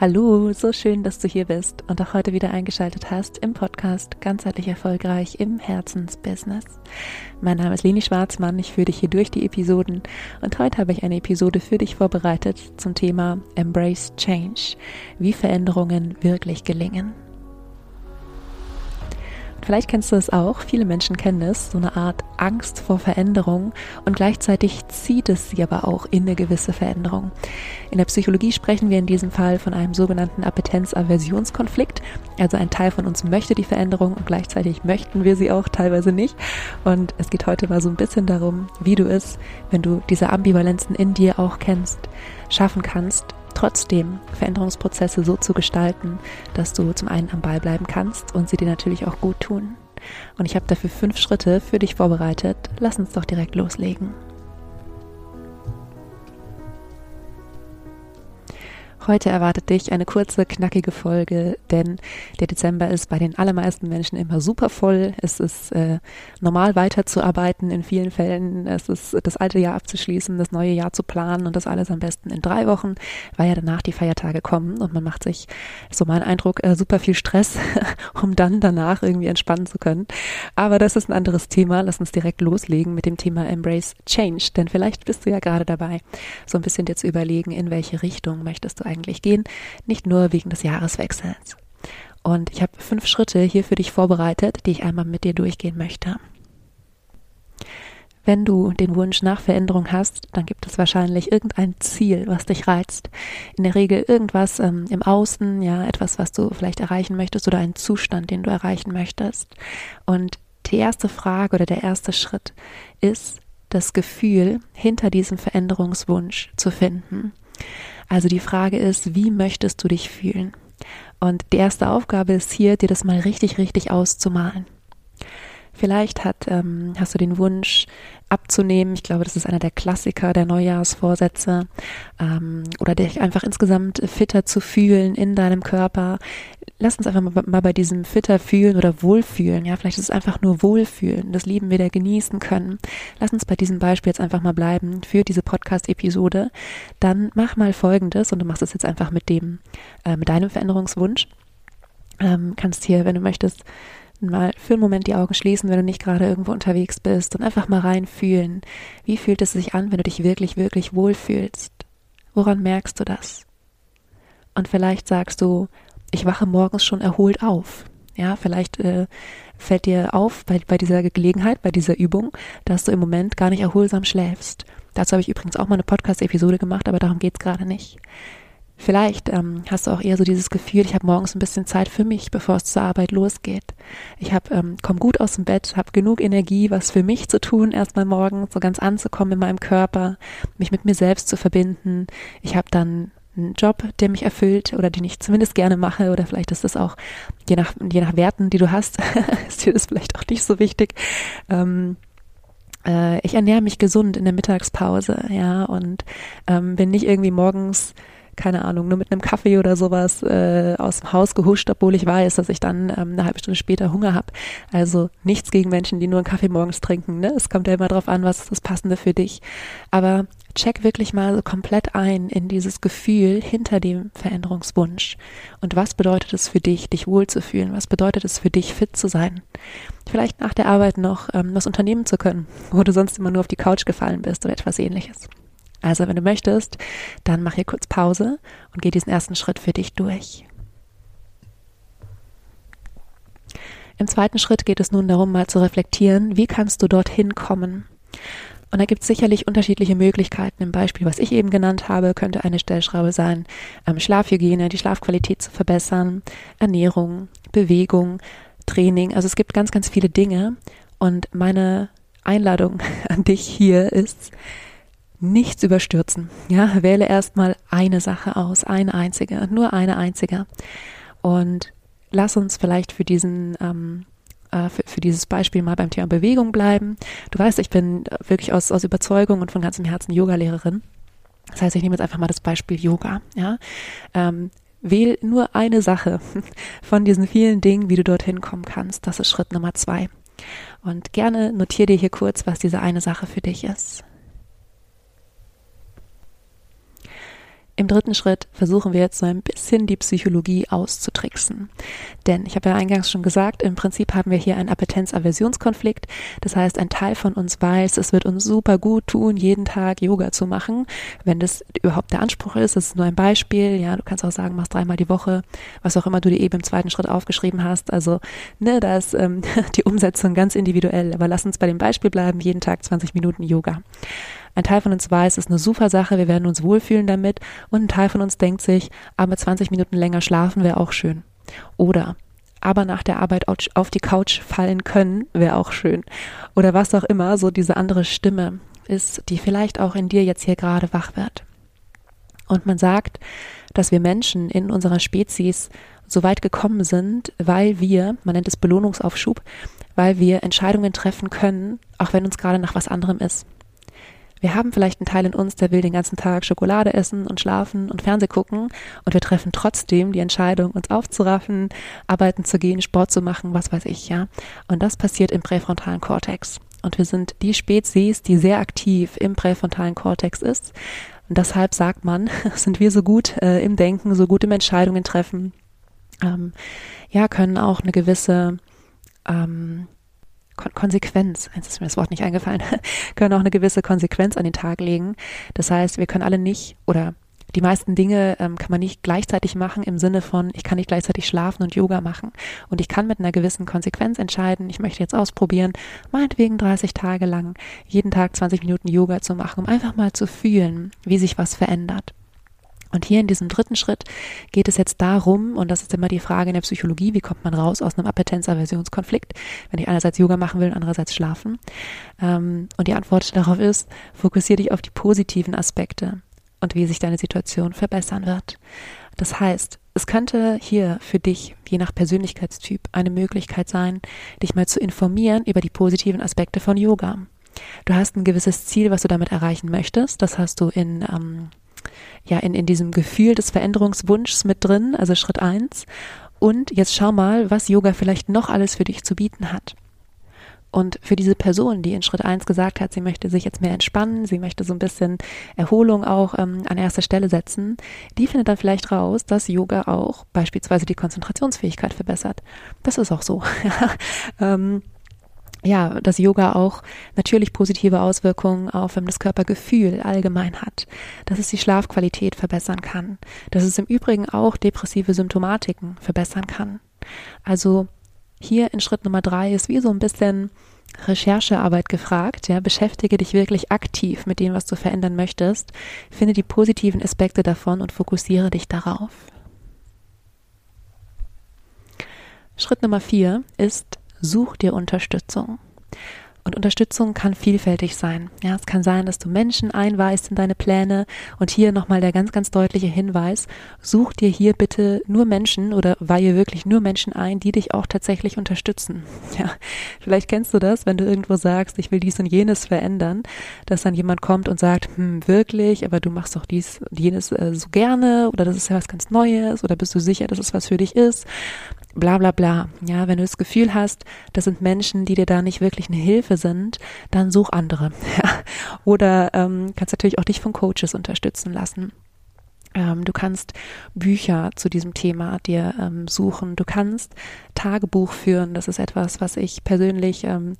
Hallo, so schön, dass du hier bist und auch heute wieder eingeschaltet hast im Podcast Ganzheitlich Erfolgreich im Herzensbusiness. Mein Name ist Leni Schwarzmann, ich führe dich hier durch die Episoden und heute habe ich eine Episode für dich vorbereitet zum Thema Embrace Change, wie Veränderungen wirklich gelingen. Vielleicht kennst du es auch, viele Menschen kennen es, so eine Art Angst vor Veränderung und gleichzeitig zieht es sie aber auch in eine gewisse Veränderung. In der Psychologie sprechen wir in diesem Fall von einem sogenannten Appetenz-Aversionskonflikt. Also ein Teil von uns möchte die Veränderung und gleichzeitig möchten wir sie auch teilweise nicht. Und es geht heute mal so ein bisschen darum, wie du es, wenn du diese Ambivalenzen in dir auch kennst, schaffen kannst, trotzdem Veränderungsprozesse so zu gestalten, dass du zum einen am Ball bleiben kannst und sie dir natürlich auch gut tun. Und ich habe dafür fünf Schritte für dich vorbereitet. Lass uns doch direkt loslegen. Heute erwartet dich eine kurze, knackige Folge, denn der Dezember ist bei den allermeisten Menschen immer super voll. Es ist äh, normal weiterzuarbeiten in vielen Fällen. Es ist das alte Jahr abzuschließen, das neue Jahr zu planen und das alles am besten in drei Wochen, weil ja danach die Feiertage kommen und man macht sich, so mein Eindruck, äh, super viel Stress, um dann danach irgendwie entspannen zu können. Aber das ist ein anderes Thema. Lass uns direkt loslegen mit dem Thema Embrace Change, denn vielleicht bist du ja gerade dabei, so ein bisschen dir zu überlegen, in welche Richtung möchtest du eigentlich eigentlich gehen, nicht nur wegen des Jahreswechsels. Und ich habe fünf Schritte hier für dich vorbereitet, die ich einmal mit dir durchgehen möchte. Wenn du den Wunsch nach Veränderung hast, dann gibt es wahrscheinlich irgendein Ziel, was dich reizt. In der Regel irgendwas ähm, im Außen, ja, etwas, was du vielleicht erreichen möchtest oder einen Zustand, den du erreichen möchtest. Und die erste Frage oder der erste Schritt ist, das Gefühl hinter diesem Veränderungswunsch zu finden. Also die Frage ist, wie möchtest du dich fühlen? Und die erste Aufgabe ist hier, dir das mal richtig, richtig auszumalen. Vielleicht hat, ähm, hast du den Wunsch abzunehmen. Ich glaube, das ist einer der Klassiker der Neujahrsvorsätze. Ähm, oder dich einfach insgesamt fitter zu fühlen in deinem Körper. Lass uns einfach mal, mal bei diesem fitter fühlen oder wohlfühlen. Ja, vielleicht ist es einfach nur wohlfühlen, das Leben wieder genießen können. Lass uns bei diesem Beispiel jetzt einfach mal bleiben für diese Podcast-Episode. Dann mach mal Folgendes und du machst es jetzt einfach mit dem, äh, mit deinem Veränderungswunsch. Ähm, kannst hier, wenn du möchtest, mal für einen Moment die Augen schließen, wenn du nicht gerade irgendwo unterwegs bist und einfach mal reinfühlen. Wie fühlt es sich an, wenn du dich wirklich, wirklich wohlfühlst? Woran merkst du das? Und vielleicht sagst du, ich wache morgens schon erholt auf. Ja, vielleicht äh, fällt dir auf bei, bei dieser Gelegenheit, bei dieser Übung, dass du im Moment gar nicht erholsam schläfst. Dazu habe ich übrigens auch mal eine Podcast-Episode gemacht, aber darum geht's gerade nicht. Vielleicht ähm, hast du auch eher so dieses Gefühl, ich habe morgens ein bisschen Zeit für mich, bevor es zur Arbeit losgeht. Ich habe ähm, komm gut aus dem Bett, habe genug Energie, was für mich zu tun, erstmal morgens so ganz anzukommen in meinem Körper, mich mit mir selbst zu verbinden. Ich habe dann einen Job, der mich erfüllt oder den ich zumindest gerne mache oder vielleicht ist das auch je nach je nach Werten, die du hast, ist dir das vielleicht auch nicht so wichtig. Ähm, äh, ich ernähre mich gesund in der Mittagspause, ja und ähm, bin nicht irgendwie morgens keine Ahnung, nur mit einem Kaffee oder sowas äh, aus dem Haus gehuscht, obwohl ich weiß, dass ich dann ähm, eine halbe Stunde später Hunger habe. Also nichts gegen Menschen, die nur einen Kaffee morgens trinken. Ne? Es kommt ja immer darauf an, was ist das Passende für dich. Aber check wirklich mal so komplett ein in dieses Gefühl hinter dem Veränderungswunsch. Und was bedeutet es für dich, dich wohlzufühlen? Was bedeutet es für dich, fit zu sein? Vielleicht nach der Arbeit noch ähm, was unternehmen zu können, wo du sonst immer nur auf die Couch gefallen bist oder etwas ähnliches. Also wenn du möchtest, dann mach hier kurz Pause und geh diesen ersten Schritt für dich durch. Im zweiten Schritt geht es nun darum, mal zu reflektieren, wie kannst du dorthin kommen? Und da gibt es sicherlich unterschiedliche Möglichkeiten. Im Beispiel, was ich eben genannt habe, könnte eine Stellschraube sein, ähm, Schlafhygiene, die Schlafqualität zu verbessern, Ernährung, Bewegung, Training. Also es gibt ganz, ganz viele Dinge. Und meine Einladung an dich hier ist, nichts überstürzen. Ja, wähle erstmal eine Sache aus, eine einzige, nur eine einzige. Und lass uns vielleicht für diesen ähm, äh, für, für, dieses Beispiel mal beim Thema Bewegung bleiben. Du weißt, ich bin wirklich aus, aus Überzeugung und von ganzem Herzen Yoga-Lehrerin. Das heißt, ich nehme jetzt einfach mal das Beispiel Yoga. Ja, ähm, wähl nur eine Sache von diesen vielen Dingen, wie du dorthin kommen kannst. Das ist Schritt Nummer zwei. Und gerne notiere dir hier kurz, was diese eine Sache für dich ist. Im dritten Schritt versuchen wir jetzt so ein bisschen die Psychologie auszutricksen. Denn ich habe ja eingangs schon gesagt, im Prinzip haben wir hier einen Appetenz-Aversionskonflikt. Das heißt, ein Teil von uns weiß, es wird uns super gut tun, jeden Tag Yoga zu machen. Wenn das überhaupt der Anspruch ist, das ist nur ein Beispiel. Ja, du kannst auch sagen, machst dreimal die Woche, was auch immer du dir eben im zweiten Schritt aufgeschrieben hast. Also, ne, da ist ähm, die Umsetzung ganz individuell. Aber lass uns bei dem Beispiel bleiben, jeden Tag 20 Minuten Yoga. Ein Teil von uns weiß, es ist eine super Sache, wir werden uns wohlfühlen damit. Und ein Teil von uns denkt sich, aber 20 Minuten länger schlafen wäre auch schön. Oder aber nach der Arbeit auf die Couch fallen können, wäre auch schön. Oder was auch immer, so diese andere Stimme ist, die vielleicht auch in dir jetzt hier gerade wach wird. Und man sagt, dass wir Menschen in unserer Spezies so weit gekommen sind, weil wir, man nennt es Belohnungsaufschub, weil wir Entscheidungen treffen können, auch wenn uns gerade nach was anderem ist. Wir haben vielleicht einen Teil in uns, der will den ganzen Tag Schokolade essen und schlafen und Fernseh gucken und wir treffen trotzdem die Entscheidung, uns aufzuraffen, arbeiten zu gehen, Sport zu machen, was weiß ich, ja. Und das passiert im präfrontalen Kortex. Und wir sind die Spezies, die sehr aktiv im präfrontalen Kortex ist. Und deshalb sagt man, sind wir so gut äh, im Denken, so gut im Entscheidungen treffen, ähm, ja, können auch eine gewisse ähm, Kon Konsequenz, jetzt ist mir das Wort nicht eingefallen, können auch eine gewisse Konsequenz an den Tag legen. Das heißt, wir können alle nicht oder die meisten Dinge ähm, kann man nicht gleichzeitig machen im Sinne von, ich kann nicht gleichzeitig schlafen und Yoga machen. Und ich kann mit einer gewissen Konsequenz entscheiden, ich möchte jetzt ausprobieren, meinetwegen 30 Tage lang jeden Tag 20 Minuten Yoga zu machen, um einfach mal zu fühlen, wie sich was verändert. Und hier in diesem dritten Schritt geht es jetzt darum, und das ist immer die Frage in der Psychologie, wie kommt man raus aus einem Appetenz-Aversionskonflikt, wenn ich einerseits Yoga machen will und andererseits schlafen. Ähm, und die Antwort darauf ist, fokussiere dich auf die positiven Aspekte und wie sich deine Situation verbessern wird. Das heißt, es könnte hier für dich, je nach Persönlichkeitstyp, eine Möglichkeit sein, dich mal zu informieren über die positiven Aspekte von Yoga. Du hast ein gewisses Ziel, was du damit erreichen möchtest. Das hast du in ähm, ja in, in diesem Gefühl des Veränderungswunschs mit drin, also Schritt eins. Und jetzt schau mal, was Yoga vielleicht noch alles für dich zu bieten hat. Und für diese Person, die in Schritt eins gesagt hat, sie möchte sich jetzt mehr entspannen, sie möchte so ein bisschen Erholung auch ähm, an erster Stelle setzen, die findet dann vielleicht raus, dass Yoga auch beispielsweise die Konzentrationsfähigkeit verbessert. Das ist auch so. ähm, ja, dass Yoga auch natürlich positive Auswirkungen auf das Körpergefühl allgemein hat, dass es die Schlafqualität verbessern kann, dass es im Übrigen auch depressive Symptomatiken verbessern kann. Also hier in Schritt Nummer drei ist wie so ein bisschen Recherchearbeit gefragt, ja, beschäftige dich wirklich aktiv mit dem, was du verändern möchtest, finde die positiven Aspekte davon und fokussiere dich darauf. Schritt Nummer vier ist such dir Unterstützung. Und Unterstützung kann vielfältig sein. Ja, es kann sein, dass du Menschen einweist in deine Pläne. Und hier nochmal der ganz, ganz deutliche Hinweis. Such dir hier bitte nur Menschen oder weihe wirklich nur Menschen ein, die dich auch tatsächlich unterstützen. Ja, vielleicht kennst du das, wenn du irgendwo sagst, ich will dies und jenes verändern, dass dann jemand kommt und sagt, hm, wirklich, aber du machst doch dies und jenes äh, so gerne oder das ist ja was ganz Neues oder bist du sicher, dass es was für dich ist? Bla bla bla. Ja, wenn du das Gefühl hast, das sind Menschen, die dir da nicht wirklich eine Hilfe sind, dann such andere. Oder ähm, kannst natürlich auch dich von Coaches unterstützen lassen. Ähm, du kannst Bücher zu diesem Thema dir ähm, suchen. Du kannst Tagebuch führen. Das ist etwas, was ich persönlich ähm,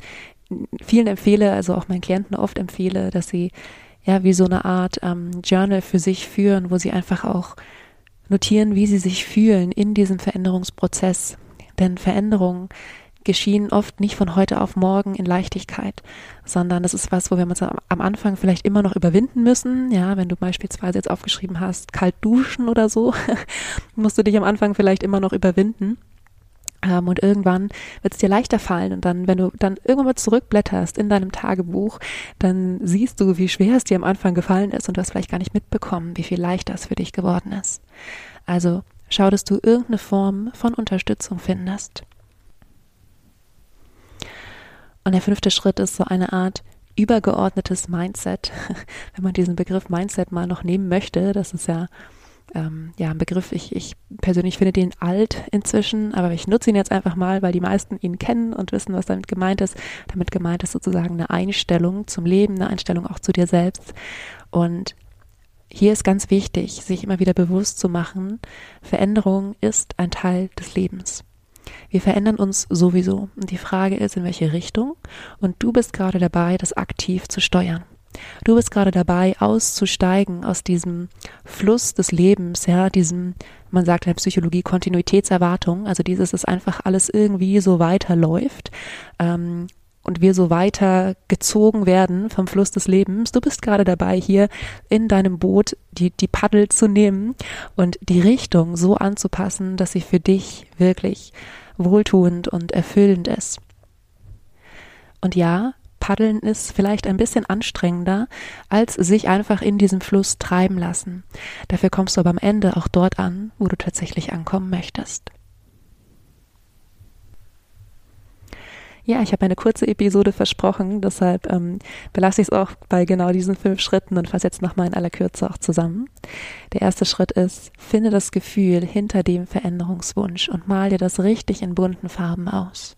vielen empfehle, also auch meinen Klienten oft empfehle, dass sie ja wie so eine Art ähm, Journal für sich führen, wo sie einfach auch notieren, wie sie sich fühlen in diesem Veränderungsprozess. Denn Veränderungen geschehen oft nicht von heute auf morgen in Leichtigkeit, sondern das ist was, wo wir uns am Anfang vielleicht immer noch überwinden müssen. Ja, wenn du beispielsweise jetzt aufgeschrieben hast, kalt duschen oder so, musst du dich am Anfang vielleicht immer noch überwinden. Ähm, und irgendwann wird es dir leichter fallen. Und dann, wenn du dann irgendwann mal zurückblätterst in deinem Tagebuch, dann siehst du, wie schwer es dir am Anfang gefallen ist und du hast vielleicht gar nicht mitbekommen, wie viel leichter es für dich geworden ist. Also schau, dass du irgendeine Form von Unterstützung findest. Und der fünfte Schritt ist so eine Art übergeordnetes Mindset. Wenn man diesen Begriff Mindset mal noch nehmen möchte, das ist ja ähm, ja, ein Begriff, ich, ich persönlich finde den alt inzwischen, aber ich nutze ihn jetzt einfach mal, weil die meisten ihn kennen und wissen, was damit gemeint ist. Damit gemeint ist sozusagen eine Einstellung zum Leben, eine Einstellung auch zu dir selbst. Und hier ist ganz wichtig, sich immer wieder bewusst zu machen, Veränderung ist ein Teil des Lebens. Wir verändern uns sowieso. Und die Frage ist, in welche Richtung. Und du bist gerade dabei, das aktiv zu steuern. Du bist gerade dabei, auszusteigen aus diesem Fluss des Lebens, ja, diesem, man sagt in der Psychologie, Kontinuitätserwartung, also dieses, dass einfach alles irgendwie so weiterläuft. Ähm, und wir so weiter gezogen werden vom Fluss des Lebens. Du bist gerade dabei, hier in deinem Boot die, die Paddel zu nehmen und die Richtung so anzupassen, dass sie für dich wirklich wohltuend und erfüllend ist. Und ja, Paddeln ist vielleicht ein bisschen anstrengender, als sich einfach in diesem Fluss treiben lassen. Dafür kommst du aber am Ende auch dort an, wo du tatsächlich ankommen möchtest. Ja, ich habe eine kurze Episode versprochen, deshalb ähm, belasse ich es auch bei genau diesen fünf Schritten und fasse jetzt nochmal in aller Kürze auch zusammen. Der erste Schritt ist, finde das Gefühl hinter dem Veränderungswunsch und mal dir das richtig in bunten Farben aus.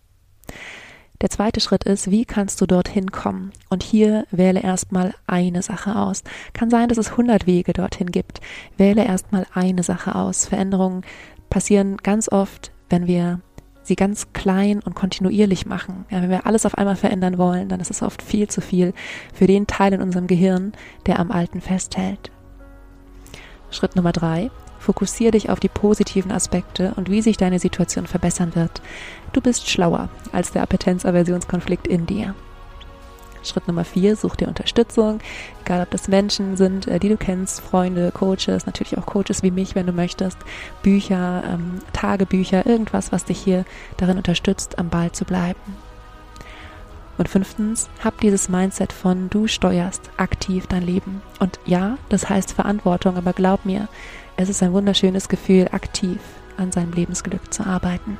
Der zweite Schritt ist, wie kannst du dorthin kommen? Und hier wähle erstmal eine Sache aus. Kann sein, dass es 100 Wege dorthin gibt. Wähle erstmal eine Sache aus. Veränderungen passieren ganz oft, wenn wir sie ganz klein und kontinuierlich machen. Ja, wenn wir alles auf einmal verändern wollen, dann ist es oft viel zu viel für den Teil in unserem Gehirn, der am Alten festhält. Schritt Nummer drei. Fokussiere dich auf die positiven Aspekte und wie sich deine Situation verbessern wird. Du bist schlauer als der Appetenz-Aversionskonflikt in dir. Schritt Nummer vier, such dir Unterstützung, egal ob das Menschen sind, äh, die du kennst, Freunde, Coaches, natürlich auch Coaches wie mich, wenn du möchtest, Bücher, ähm, Tagebücher, irgendwas, was dich hier darin unterstützt, am Ball zu bleiben. Und fünftens, hab dieses Mindset von du steuerst aktiv dein Leben. Und ja, das heißt Verantwortung, aber glaub mir, es ist ein wunderschönes Gefühl, aktiv an seinem Lebensglück zu arbeiten.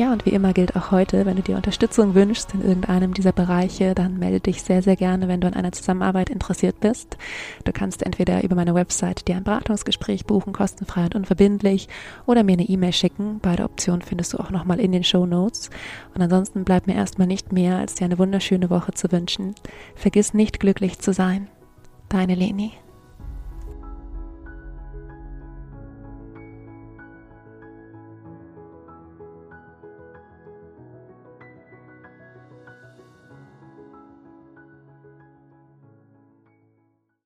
Ja, und wie immer gilt auch heute, wenn du dir Unterstützung wünschst in irgendeinem dieser Bereiche, dann melde dich sehr, sehr gerne, wenn du an einer Zusammenarbeit interessiert bist. Du kannst entweder über meine Website dir ein Beratungsgespräch buchen, kostenfrei und unverbindlich, oder mir eine E-Mail schicken. Beide Optionen findest du auch nochmal in den Show Notes. Und ansonsten bleibt mir erstmal nicht mehr, als dir eine wunderschöne Woche zu wünschen. Vergiss nicht glücklich zu sein. Deine Leni.